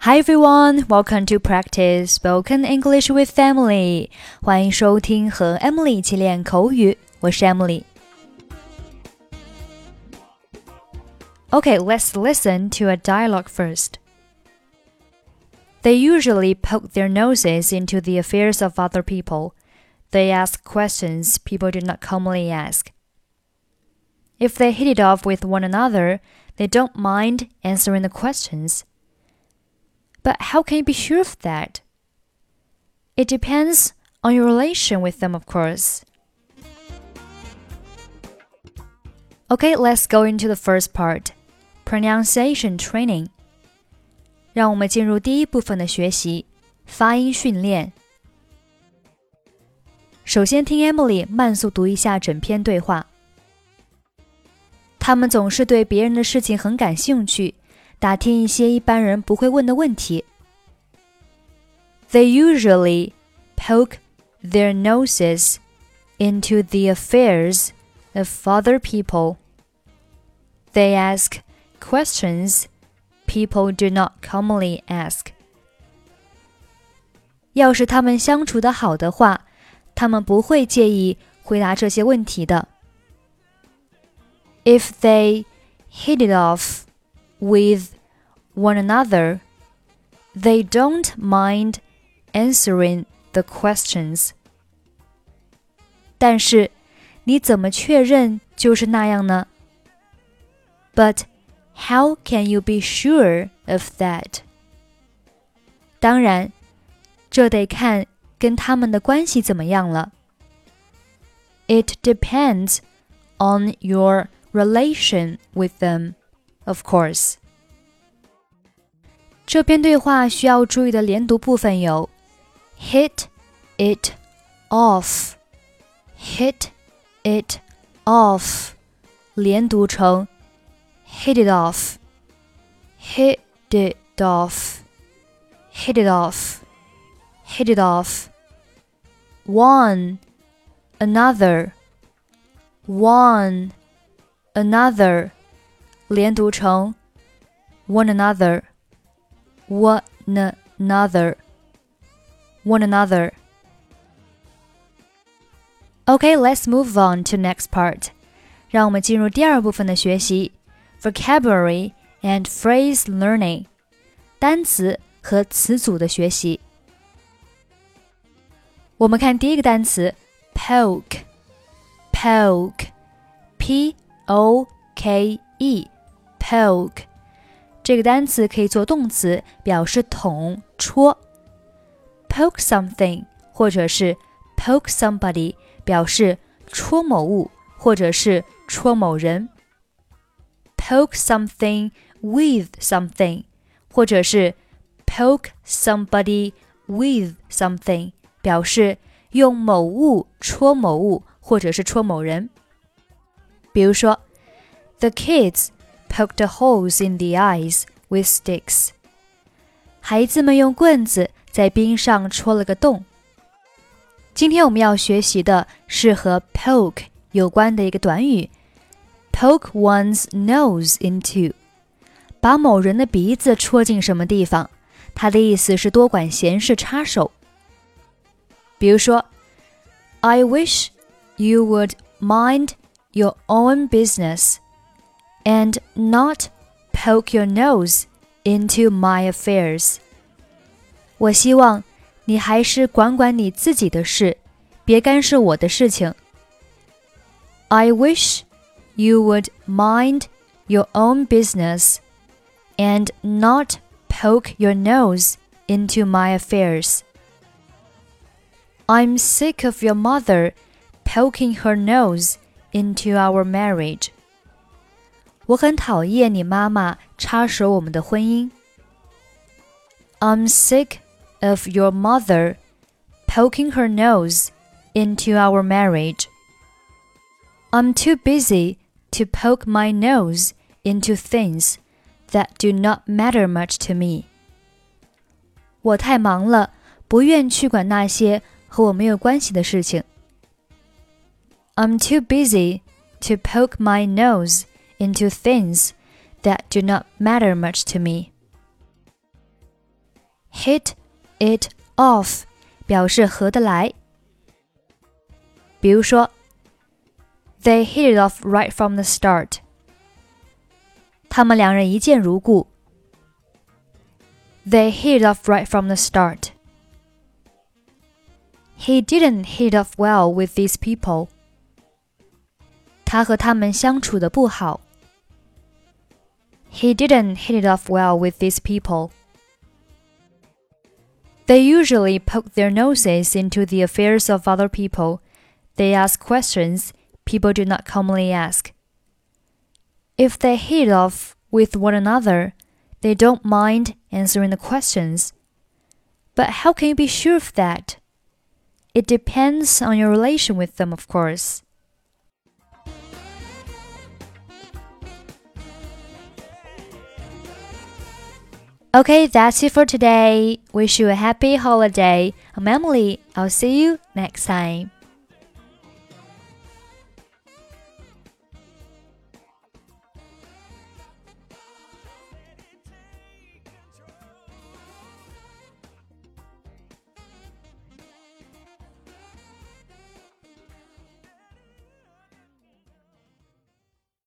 Hi everyone, welcome to practice spoken English with Emily. 欢迎收听和 Emily 一起练口语，我是 Emily。Okay, let's listen to a dialogue first. They usually poke their noses into the affairs of other people. They ask questions people do not commonly ask. If they hit it off with one another, they don't mind answering the questions. But how can you be sure of that? It depends on your relation with them, of course. Okay, let's go into the first part pronunciation training。让我们进入第一部分的学习，发音训练。首先听 Emily 慢速读一下整篇对话。他们总是对别人的事情很感兴趣， 打听一些一般人不会问的问题。They usually poke their noses into the affairs of other people. They ask questions people do not commonly ask. 要是他们相处的好的话，他们不会介意回答这些问题的。If they hit it off with one another, they don't mind answering the questions. 但是，你怎么确认就是那样呢？But how can you be sure of that? 当然，这得看跟他们的关系怎么样了。It depends on your relation with them, of course. 这篇对话需要注意的连读部分有 hit it off, hit it off，连读成 hit it off, hit it off, hit it off, hit it off. One, another, one, another， 连读成 one another, one another, one another. Okay, let's move on to next part. 让我们进入第二部分的学习。vocabulary and phrase learning，单词和词组的学习。我们看第一个单词 poke，poke，p o k e，poke，这个单词可以做动词，表示捅、戳。poke something 或者是 poke somebody 表示戳某物或者是戳某人。poke something with something，或者是 poke somebody with something，表示用某物戳某物，或者是戳某人。比如说，The kids poked holes in the ice with sticks。孩子们用棍子在冰上戳了个洞。今天我们要学习的是和 poke 有关的一个短语。poke one's nose into，把某人的鼻子戳进什么地方？它的意思是多管闲事、插手。比如说，I wish you would mind your own business and not poke your nose into my affairs。我希望你还是管管你自己的事，别干涉我的事情。I wish you would mind your own business and not poke your nose into my affairs. I'm sick of your mother poking her nose into our marriage. 我很讨厌你妈妈插手我们的婚姻。I'm sick of your mother poking her nose into our marriage. I'm too busy to poke my nose into things that do not matter much to me. 我太忙了，不愿去管那些和我没有关系的事情。I'm too busy to poke my nose into things that do not matter much to me. hit it off 表示合得来。比如说，They hit it off right from the start。他们两人一见如故。They hit it off right from the start. He didn't hit off well with these people. 他和他们相处的不好。 He didn't hit it off well with these people. They usually poke their noses into the affairs of other people. They ask questions people do not commonly ask. If they hit it off with one another, they don't mind answering the questions. But how can you be sure of that? It depends on your relation with them, of course. Okay, that's it for today. Wish you a happy holiday. I'm Emily. I'll see you next time.